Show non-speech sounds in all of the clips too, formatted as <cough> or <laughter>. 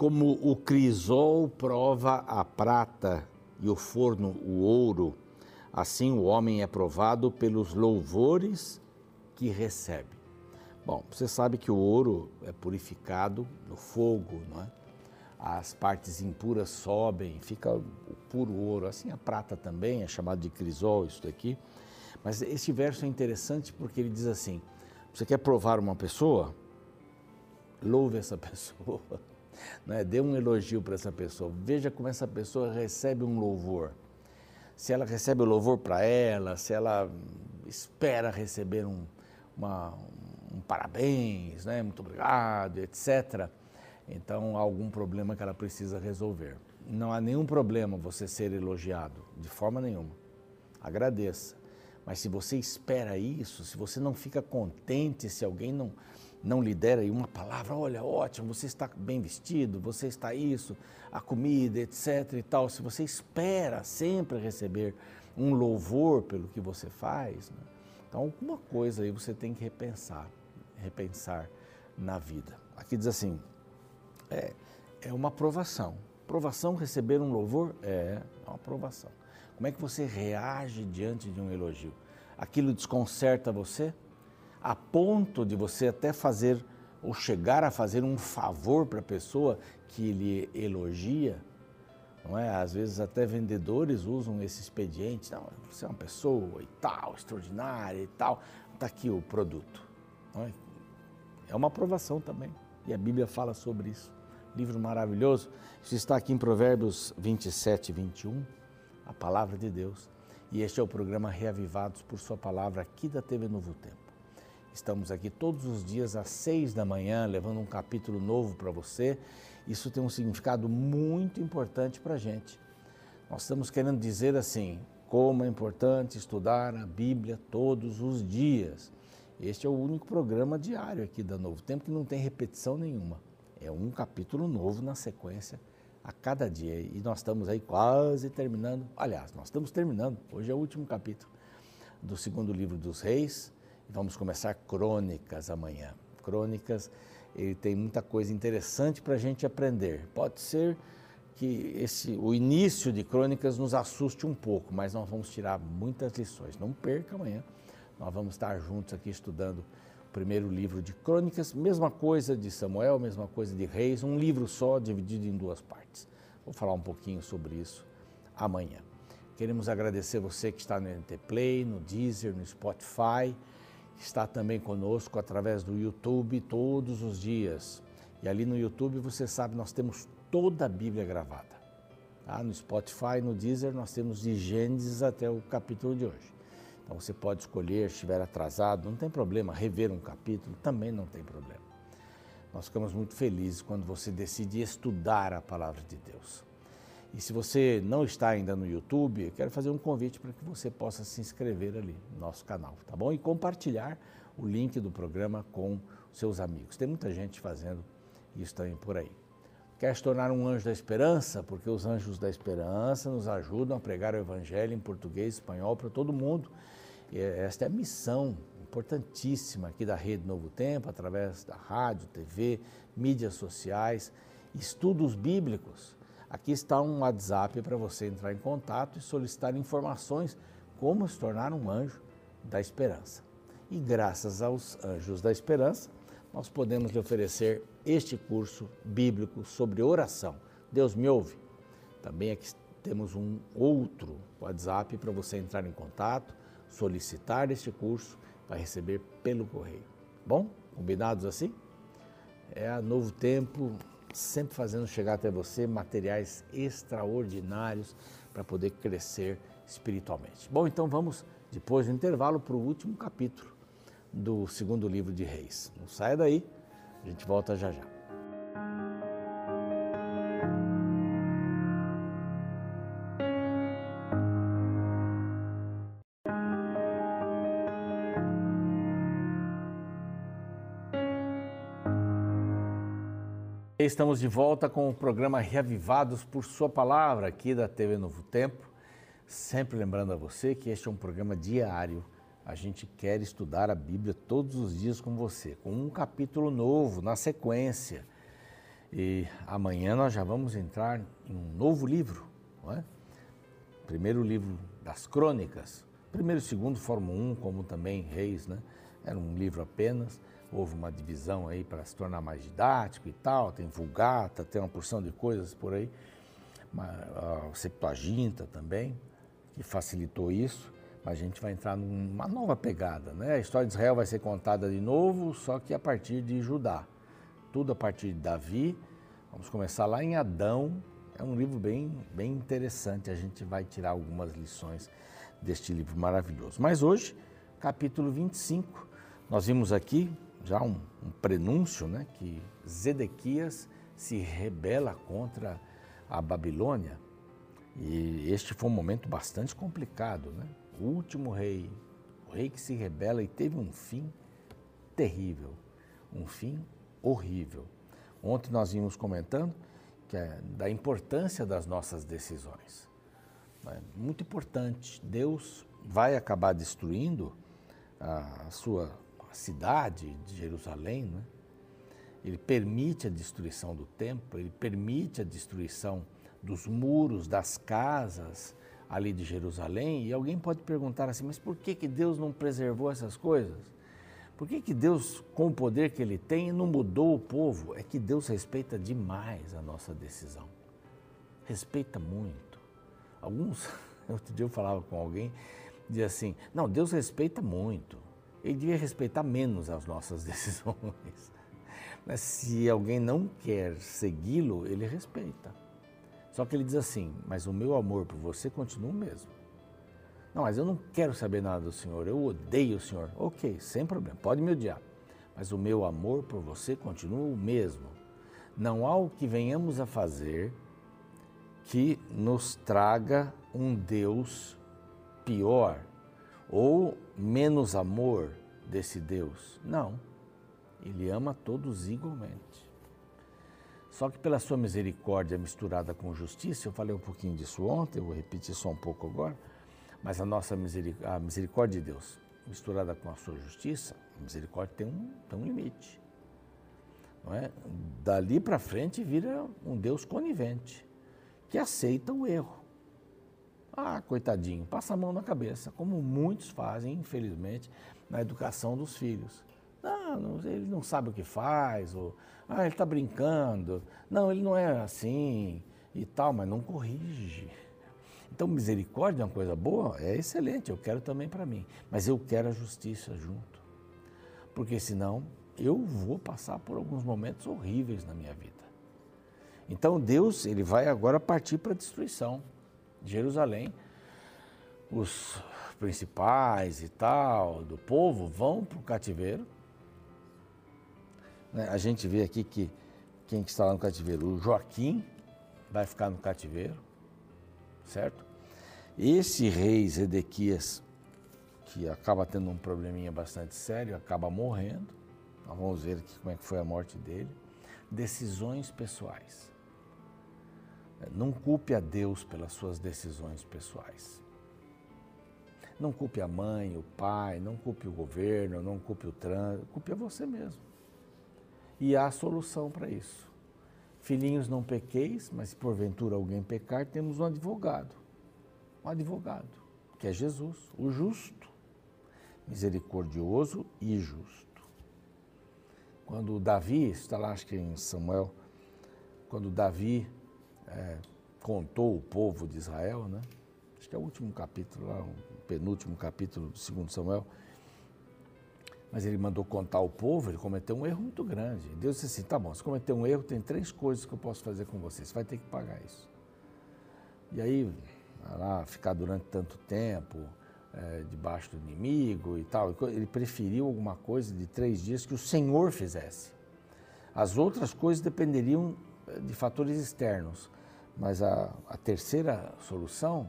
Como o crisol prova a prata e o forno o ouro, assim o homem é provado pelos louvores que recebe. Bom, você sabe que o ouro é purificado no fogo, não é? As partes impuras sobem, fica o puro ouro. Assim a prata também é chamado de crisol, isso daqui. Mas este verso é interessante porque ele diz assim: você quer provar uma pessoa? Louve essa <laughs> pessoa. Né? Dê um elogio para essa pessoa. Veja como essa pessoa recebe um louvor. Se ela recebe o louvor para ela, se ela espera receber um, uma, um parabéns, né? muito obrigado, etc. Então há algum problema que ela precisa resolver. Não há nenhum problema você ser elogiado, de forma nenhuma. Agradeça. Mas se você espera isso, se você não fica contente, se alguém não, não lhe der uma palavra, olha, ótimo, você está bem vestido, você está isso, a comida, etc e tal, se você espera sempre receber um louvor pelo que você faz, né? então alguma coisa aí você tem que repensar, repensar na vida. Aqui diz assim, é, é uma aprovação. Provação receber um louvor é uma aprovação. Como é que você reage diante de um elogio? Aquilo desconcerta você a ponto de você até fazer ou chegar a fazer um favor para a pessoa que lhe elogia? Não é? Às vezes até vendedores usam esse expediente. Não, você é uma pessoa e tal, extraordinária e tal. Está aqui o produto. É? é uma aprovação também. E a Bíblia fala sobre isso. Livro maravilhoso. Isso está aqui em Provérbios 27 e 21 a palavra de Deus. E este é o programa Reavivados por Sua Palavra aqui da TV Novo Tempo. Estamos aqui todos os dias às seis da manhã, levando um capítulo novo para você. Isso tem um significado muito importante para a gente. Nós estamos querendo dizer assim, como é importante estudar a Bíblia todos os dias. Este é o único programa diário aqui da Novo Tempo que não tem repetição nenhuma. É um capítulo novo na sequência a cada dia. E nós estamos aí quase terminando. Aliás, nós estamos terminando. Hoje é o último capítulo do segundo livro dos Reis. Vamos começar Crônicas amanhã. Crônicas, ele tem muita coisa interessante para a gente aprender. Pode ser que esse, o início de Crônicas nos assuste um pouco, mas nós vamos tirar muitas lições. Não perca amanhã. Nós vamos estar juntos aqui estudando primeiro livro de Crônicas, mesma coisa de Samuel, mesma coisa de Reis, um livro só dividido em duas partes. Vou falar um pouquinho sobre isso amanhã. Queremos agradecer você que está no NT Play, no Deezer, no Spotify, está também conosco através do YouTube todos os dias. E ali no YouTube, você sabe, nós temos toda a Bíblia gravada. Tá? No Spotify, no Deezer, nós temos de Gênesis até o capítulo de hoje. Então você pode escolher, se estiver atrasado, não tem problema, rever um capítulo também não tem problema. Nós ficamos muito felizes quando você decide estudar a palavra de Deus. E se você não está ainda no YouTube, quero fazer um convite para que você possa se inscrever ali no nosso canal, tá bom? E compartilhar o link do programa com seus amigos. Tem muita gente fazendo isso também por aí. Quer se tornar um anjo da esperança? Porque os anjos da esperança nos ajudam a pregar o evangelho em português e espanhol para todo mundo. É, esta é a missão importantíssima aqui da Rede Novo Tempo, através da rádio, TV, mídias sociais, estudos bíblicos. Aqui está um WhatsApp para você entrar em contato e solicitar informações como se tornar um anjo da esperança. E graças aos anjos da esperança, nós podemos lhe oferecer este curso bíblico sobre oração. Deus me ouve. Também aqui temos um outro WhatsApp para você entrar em contato solicitar este curso para receber pelo correio. Bom, combinados assim? É a Novo Tempo sempre fazendo chegar até você materiais extraordinários para poder crescer espiritualmente. Bom, então vamos, depois do intervalo, para o último capítulo do segundo livro de Reis. Não saia daí, a gente volta já já. Estamos de volta com o programa Reavivados por Sua Palavra, aqui da TV Novo Tempo. Sempre lembrando a você que este é um programa diário. A gente quer estudar a Bíblia todos os dias com você, com um capítulo novo na sequência. E amanhã nós já vamos entrar em um novo livro, não é? Primeiro livro das crônicas. Primeiro e segundo formam um, como também Reis, né? Era um livro apenas. Houve uma divisão aí para se tornar mais didático e tal. Tem Vulgata, tem uma porção de coisas por aí. A Septuaginta também, que facilitou isso. Mas a gente vai entrar numa nova pegada, né? A história de Israel vai ser contada de novo, só que a partir de Judá. Tudo a partir de Davi. Vamos começar lá em Adão. É um livro bem, bem interessante. A gente vai tirar algumas lições deste livro maravilhoso. Mas hoje, capítulo 25, nós vimos aqui já um, um prenúncio, né? Que Zedequias se rebela contra a Babilônia. E este foi um momento bastante complicado, né? o último rei, o rei que se rebela e teve um fim terrível, um fim horrível. Ontem nós vimos comentando que é da importância das nossas decisões. É muito importante. Deus vai acabar destruindo a sua cidade de Jerusalém, né? Ele permite a destruição do templo, ele permite a destruição dos muros, das casas, ali de Jerusalém, e alguém pode perguntar assim, mas por que, que Deus não preservou essas coisas? Por que, que Deus, com o poder que Ele tem, não mudou o povo? É que Deus respeita demais a nossa decisão. Respeita muito. Alguns, <laughs> outro dia eu falava com alguém, dizia assim, não, Deus respeita muito. Ele devia respeitar menos as nossas <laughs> decisões. Mas se alguém não quer segui-lo, ele respeita. Só que ele diz assim: Mas o meu amor por você continua o mesmo. Não, mas eu não quero saber nada do Senhor, eu odeio o Senhor. Ok, sem problema, pode me odiar. Mas o meu amor por você continua o mesmo. Não há o que venhamos a fazer que nos traga um Deus pior ou menos amor desse Deus. Não. Ele ama todos igualmente. Só que pela sua misericórdia misturada com justiça, eu falei um pouquinho disso ontem, eu vou repetir só um pouco agora, mas a nossa misericórdia, a misericórdia de Deus misturada com a sua justiça, a misericórdia tem um, tem um limite. Não é? Dali para frente vira um Deus conivente, que aceita o erro. Ah, coitadinho, passa a mão na cabeça, como muitos fazem, infelizmente, na educação dos filhos. Não, ele não sabe o que faz, ou ah, ele está brincando, não, ele não é assim e tal, mas não corrige. Então, misericórdia é uma coisa boa, é excelente, eu quero também para mim, mas eu quero a justiça junto, porque senão eu vou passar por alguns momentos horríveis na minha vida. Então, Deus, ele vai agora partir para a destruição de Jerusalém. Os principais e tal do povo vão para o cativeiro né? A gente vê aqui que quem que está lá no cativeiro? O Joaquim vai ficar no cativeiro, certo? Esse rei Zedequias, que acaba tendo um probleminha bastante sério, acaba morrendo. Nós vamos ver aqui como é que foi a morte dele. Decisões pessoais. Não culpe a Deus pelas suas decisões pessoais. Não culpe a mãe, o pai, não culpe o governo, não culpe o trânsito, culpe a você mesmo. E há solução para isso. Filhinhos, não pequeis, mas se porventura alguém pecar, temos um advogado. Um advogado, que é Jesus, o justo, misericordioso e justo. Quando Davi, está lá acho que em Samuel, quando Davi é, contou o povo de Israel, né? Acho que é o último capítulo lá, o penúltimo capítulo do segundo Samuel, mas ele mandou contar ao povo, ele cometeu um erro muito grande. Deus disse assim: tá bom, se cometeu um erro, tem três coisas que eu posso fazer com você, você vai ter que pagar isso. E aí, lá, ficar durante tanto tempo é, debaixo do inimigo e tal, ele preferiu alguma coisa de três dias que o Senhor fizesse. As outras coisas dependeriam é, de fatores externos, mas a, a terceira solução,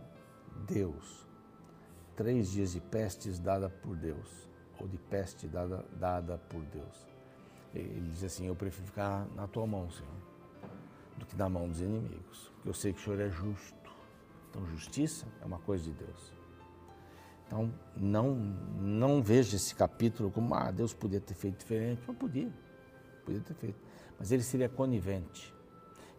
Deus. Três dias de pestes dada por Deus ou de peste dada, dada por Deus. Ele diz assim: Eu prefiro ficar na tua mão, Senhor, do que na mão dos inimigos, porque eu sei que o Senhor é justo. Então, justiça é uma coisa de Deus. Então, não, não veja esse capítulo como, ah, Deus podia ter feito diferente. Não podia, podia ter feito. mas ele seria conivente.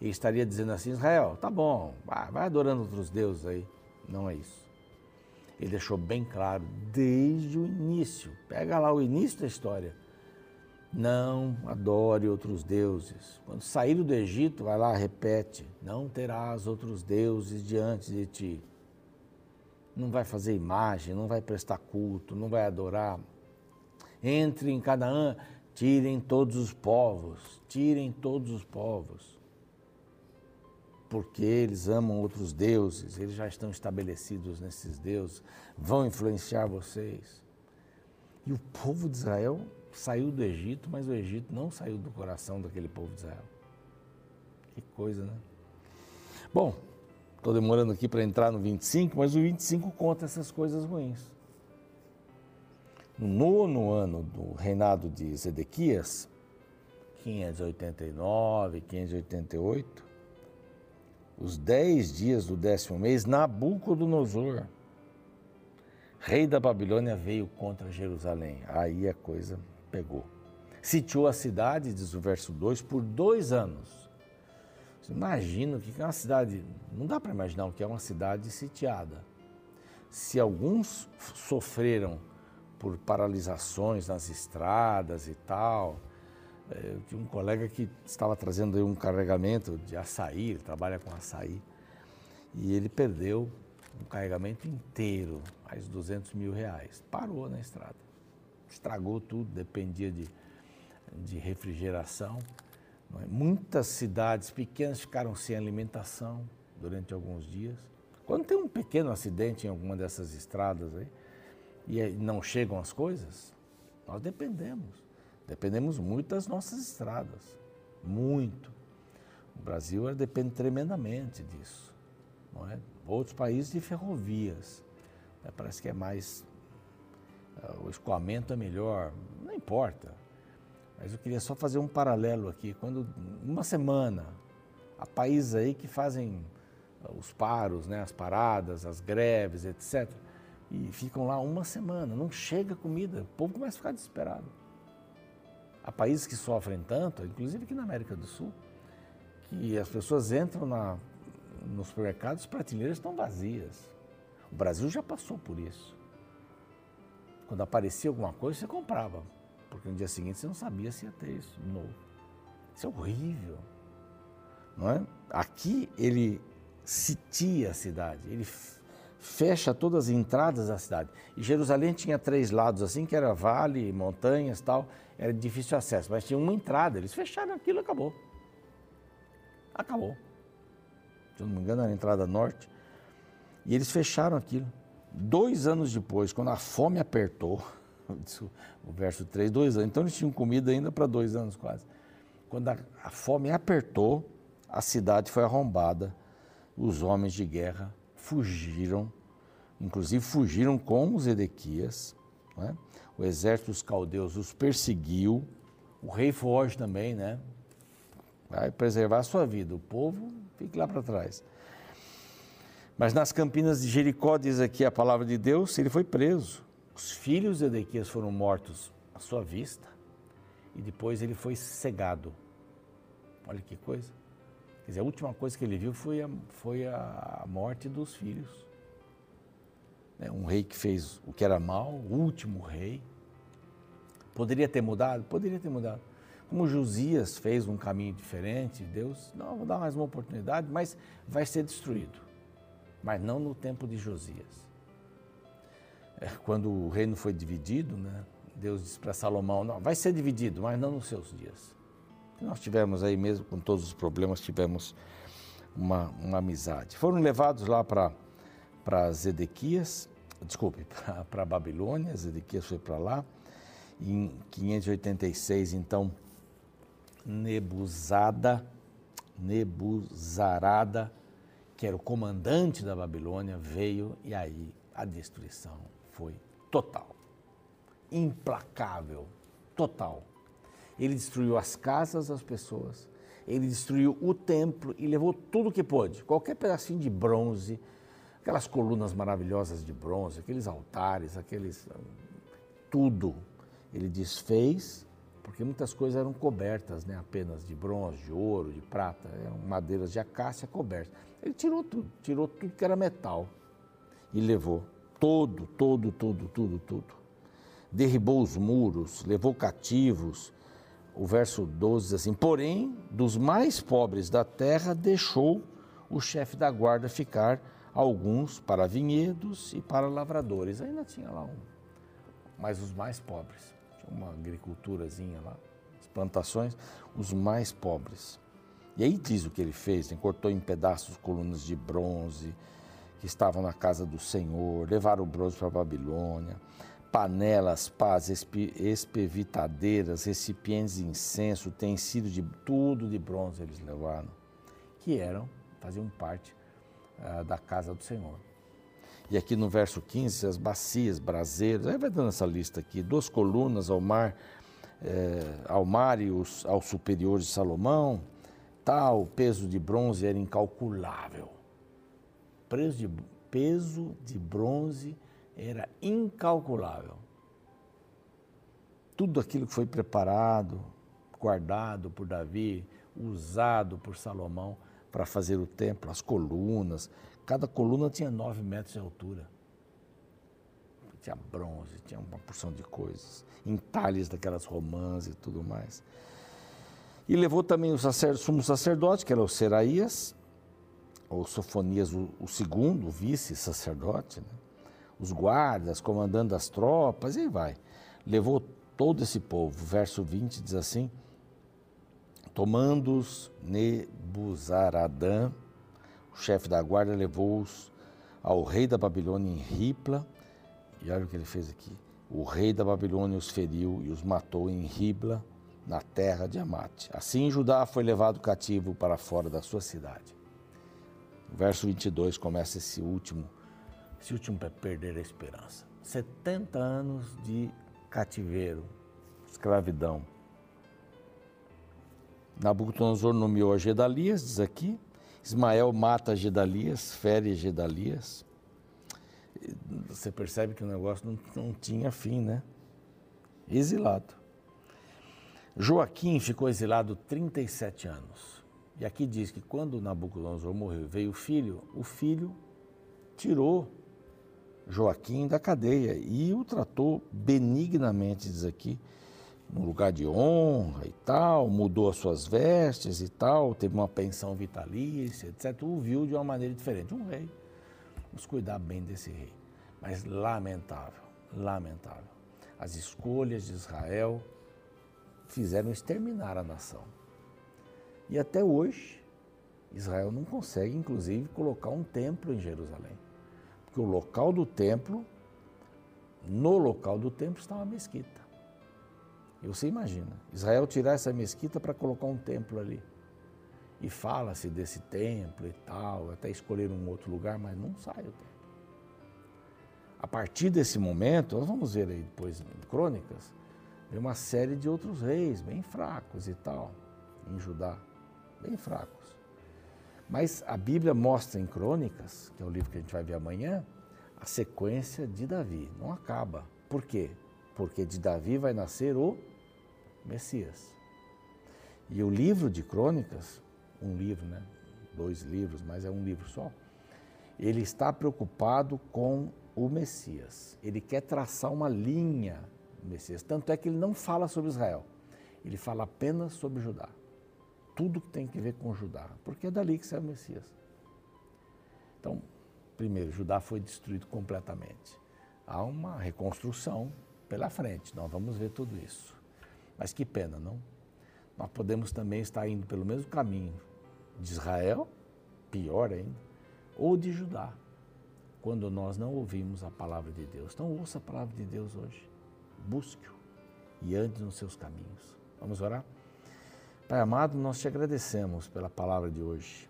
E estaria dizendo assim: Israel, tá bom, vai, adorando outros deuses aí. Não é isso. Ele deixou bem claro desde o início. Pega lá o início da história. Não adore outros deuses. Quando saíram do Egito, vai lá, repete: Não terás outros deuses diante de ti. Não vai fazer imagem, não vai prestar culto, não vai adorar. Entre em Canaã, tirem todos os povos, tirem todos os povos. Porque eles amam outros deuses, eles já estão estabelecidos nesses deuses, vão influenciar vocês. E o povo de Israel saiu do Egito, mas o Egito não saiu do coração daquele povo de Israel. Que coisa, né? Bom, estou demorando aqui para entrar no 25, mas o 25 conta essas coisas ruins. No nono ano do reinado de Zedequias, 589, 588, os dez dias do décimo mês, Nabucodonosor, rei da Babilônia, veio contra Jerusalém. Aí a coisa pegou. Sitiou a cidade, diz o verso 2, por dois anos. Imagina o que é uma cidade. Não dá para imaginar o que é uma cidade sitiada. Se alguns sofreram por paralisações nas estradas e tal. Eu tinha um colega que estava trazendo um carregamento de açaí, ele trabalha com açaí, e ele perdeu um carregamento inteiro, mais de 200 mil reais. Parou na estrada estragou tudo, dependia de, de refrigeração. É? Muitas cidades pequenas ficaram sem alimentação durante alguns dias. Quando tem um pequeno acidente em alguma dessas estradas aí, e não chegam as coisas, nós dependemos. Dependemos muito das nossas estradas. Muito. O Brasil depende tremendamente disso. Não é? Outros países de ferrovias. Né? Parece que é mais o escoamento é melhor, não importa. Mas eu queria só fazer um paralelo aqui. Quando, uma semana, há países aí que fazem uh, os paros, né, as paradas, as greves, etc. E ficam lá uma semana, não chega comida, o povo começa a ficar desesperado. Há países que sofrem tanto, inclusive aqui na América do Sul, que as pessoas entram na, nos supermercados, as prateleiras estão vazias. O Brasil já passou por isso. Quando aparecia alguma coisa, você comprava. Porque no dia seguinte você não sabia se ia ter isso de novo. Isso é horrível. Não é? Aqui ele sitia a cidade, ele fecha todas as entradas da cidade. E Jerusalém tinha três lados assim, que era vale, montanhas tal, era difícil acesso, mas tinha uma entrada, eles fecharam aquilo e acabou. Acabou. Se eu não me engano, era a entrada norte. E eles fecharam aquilo. Dois anos depois, quando a fome apertou, <laughs> o verso 3, dois anos, então eles tinham comida ainda para dois anos quase. Quando a, a fome apertou, a cidade foi arrombada, os homens de guerra fugiram, inclusive fugiram com os Edequias, né? o exército dos caldeus os perseguiu, o rei foge também, né? Vai preservar a sua vida, o povo fica lá para trás. Mas nas campinas de Jericó, diz aqui a palavra de Deus, ele foi preso. Os filhos de Edequias foram mortos à sua vista e depois ele foi cegado. Olha que coisa. Quer dizer, a última coisa que ele viu foi a, foi a morte dos filhos. Né, um rei que fez o que era mal, o último rei. Poderia ter mudado? Poderia ter mudado. Como Josias fez um caminho diferente, Deus, não, vou dar mais uma oportunidade, mas vai ser destruído mas não no tempo de Josias. É, quando o reino foi dividido, né, Deus disse para Salomão: não, vai ser dividido, mas não nos seus dias. Nós tivemos aí mesmo, com todos os problemas, tivemos uma, uma amizade. Foram levados lá para Zedequias, desculpe, <laughs> para Babilônia, Zedequias foi para lá. Em 586, então, Nebuzada, Nebuzarada que era o comandante da Babilônia, veio e aí a destruição foi total, implacável, total. Ele destruiu as casas das pessoas, ele destruiu o templo e levou tudo que pôde, qualquer pedacinho de bronze, aquelas colunas maravilhosas de bronze, aqueles altares, aqueles tudo. Ele desfez porque muitas coisas eram cobertas, né, apenas de bronze, de ouro, de prata, eram madeiras de acácia cobertas. Ele tirou tudo, tirou tudo que era metal e levou todo, todo, tudo, tudo, tudo. Derribou os muros, levou cativos. O verso 12 diz assim: Porém, dos mais pobres da terra deixou o chefe da guarda ficar alguns para vinhedos e para lavradores. Ainda tinha lá um, mas os mais pobres. Tinha uma agriculturazinha lá, as plantações, os mais pobres. E aí diz o que ele fez: ele cortou em pedaços colunas de bronze, que estavam na casa do Senhor, levaram o bronze para a Babilônia, panelas, pás, espevitadeiras, recipientes de incenso, utensílios de tudo de bronze eles levaram, que eram, faziam parte uh, da casa do Senhor. E aqui no verso 15, as bacias, braseiros, aí vai dando essa lista aqui, duas colunas ao mar, eh, ao mar e os, ao superior de Salomão, tal peso de bronze era incalculável preço de, peso de bronze era incalculável. Tudo aquilo que foi preparado, guardado por Davi, usado por Salomão para fazer o templo, as colunas, cada coluna tinha nove metros de altura. Tinha bronze, tinha uma porção de coisas, entalhes daquelas romãs e tudo mais. E levou também o sumo sacerdote, que era o Seraías, ou Sofonias o, o segundo, o vice-sacerdote, né? Os guardas, comandando as tropas, e vai. Levou todo esse povo. Verso 20 diz assim: Tomando-os Nebuzaradã, o chefe da guarda, levou-os ao rei da Babilônia em Ripla, e olha o que ele fez aqui. O rei da Babilônia os feriu e os matou em Ribla, na terra de Amate. Assim Judá foi levado cativo para fora da sua cidade verso 22 começa esse último, esse último para perder a esperança. 70 anos de cativeiro, escravidão. Nabucodonosor nomeou a Gedalias, diz aqui. Ismael mata Gedalias, fere Gedalias. Você percebe que o negócio não, não tinha fim, né? Exilado. Joaquim ficou exilado 37 anos. E aqui diz que quando Nabucodonosor morreu, veio o filho, o filho tirou Joaquim da cadeia e o tratou benignamente, diz aqui, num lugar de honra e tal, mudou as suas vestes e tal, teve uma pensão vitalícia, etc. O viu de uma maneira diferente. Um rei. Vamos cuidar bem desse rei. Mas lamentável, lamentável. As escolhas de Israel fizeram exterminar a nação. E até hoje, Israel não consegue, inclusive, colocar um templo em Jerusalém. Porque o local do templo, no local do templo está uma mesquita. E você imagina, Israel tirar essa mesquita para colocar um templo ali. E fala-se desse templo e tal, até escolher um outro lugar, mas não sai o templo. A partir desse momento, nós vamos ver aí depois em Crônicas, vem uma série de outros reis bem fracos e tal, em Judá bem fracos. Mas a Bíblia mostra em Crônicas, que é o livro que a gente vai ver amanhã, a sequência de Davi. Não acaba. Por quê? Porque de Davi vai nascer o Messias. E o livro de Crônicas, um livro, né? Dois livros, mas é um livro só. Ele está preocupado com o Messias. Ele quer traçar uma linha do Messias. Tanto é que ele não fala sobre Israel. Ele fala apenas sobre Judá tudo que tem que ver com Judá, porque é dali que sai o Messias. Então, primeiro, Judá foi destruído completamente. Há uma reconstrução pela frente, nós vamos ver tudo isso. Mas que pena, não? Nós podemos também estar indo pelo mesmo caminho de Israel, pior ainda, ou de Judá, quando nós não ouvimos a palavra de Deus. Então, ouça a palavra de Deus hoje, busque-o e ande nos seus caminhos. Vamos orar? Pai amado, nós te agradecemos pela palavra de hoje,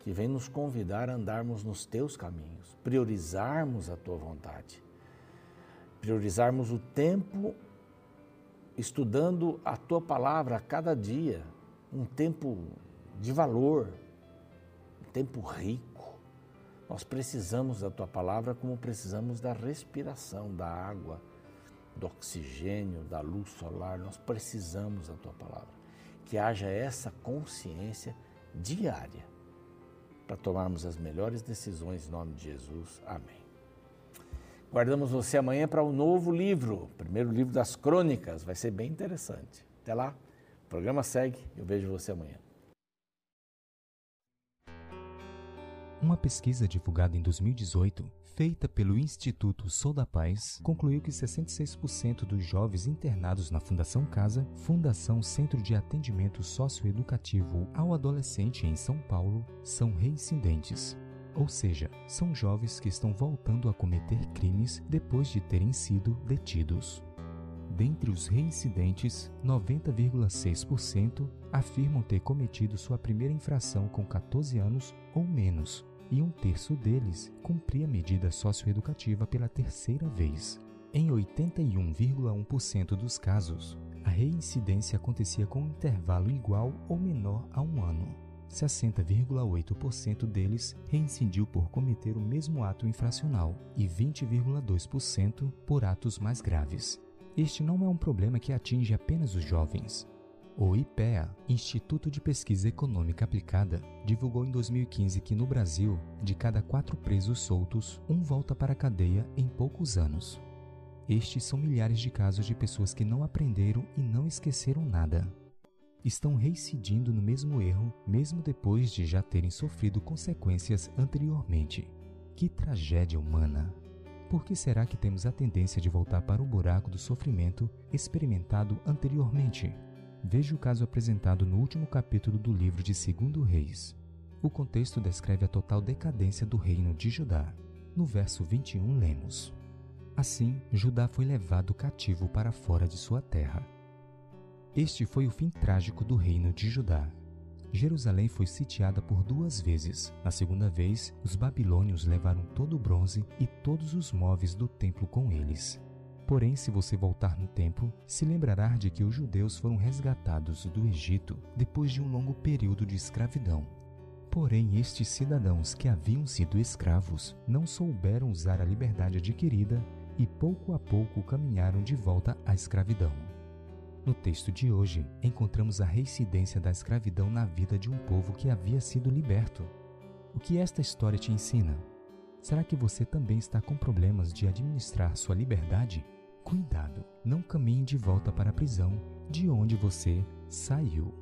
que vem nos convidar a andarmos nos teus caminhos, priorizarmos a tua vontade, priorizarmos o tempo estudando a tua palavra a cada dia, um tempo de valor, um tempo rico. Nós precisamos da tua palavra como precisamos da respiração, da água, do oxigênio, da luz solar, nós precisamos da tua palavra. Que haja essa consciência diária para tomarmos as melhores decisões em nome de Jesus. Amém. Guardamos você amanhã para o um novo livro, primeiro livro das crônicas, vai ser bem interessante. Até lá, o programa segue, eu vejo você amanhã. Uma pesquisa divulgada em 2018, feita pelo Instituto Sou da Paz, concluiu que 66% dos jovens internados na Fundação Casa, Fundação Centro de Atendimento Socioeducativo ao Adolescente em São Paulo, são reincidentes. Ou seja, são jovens que estão voltando a cometer crimes depois de terem sido detidos. Dentre os reincidentes, 90,6% afirmam ter cometido sua primeira infração com 14 anos ou menos, e um terço deles cumpria a medida socioeducativa pela terceira vez. Em 81,1% dos casos, a reincidência acontecia com um intervalo igual ou menor a um ano. 60,8% deles reincidiu por cometer o mesmo ato infracional e 20,2% por atos mais graves. Este não é um problema que atinge apenas os jovens. O IPEA, Instituto de Pesquisa Econômica Aplicada, divulgou em 2015 que no Brasil, de cada quatro presos soltos, um volta para a cadeia em poucos anos. Estes são milhares de casos de pessoas que não aprenderam e não esqueceram nada. Estão reincidindo no mesmo erro, mesmo depois de já terem sofrido consequências anteriormente. Que tragédia humana! Por que será que temos a tendência de voltar para o buraco do sofrimento experimentado anteriormente? Veja o caso apresentado no último capítulo do livro de 2 Reis. O contexto descreve a total decadência do reino de Judá. No verso 21 lemos: Assim, Judá foi levado cativo para fora de sua terra. Este foi o fim trágico do reino de Judá. Jerusalém foi sitiada por duas vezes. Na segunda vez, os babilônios levaram todo o bronze e todos os móveis do templo com eles. Porém, se você voltar no tempo, se lembrará de que os judeus foram resgatados do Egito depois de um longo período de escravidão. Porém, estes cidadãos que haviam sido escravos não souberam usar a liberdade adquirida e pouco a pouco caminharam de volta à escravidão. No texto de hoje, encontramos a reincidência da escravidão na vida de um povo que havia sido liberto. O que esta história te ensina? Será que você também está com problemas de administrar sua liberdade? Cuidado, não caminhe de volta para a prisão de onde você saiu.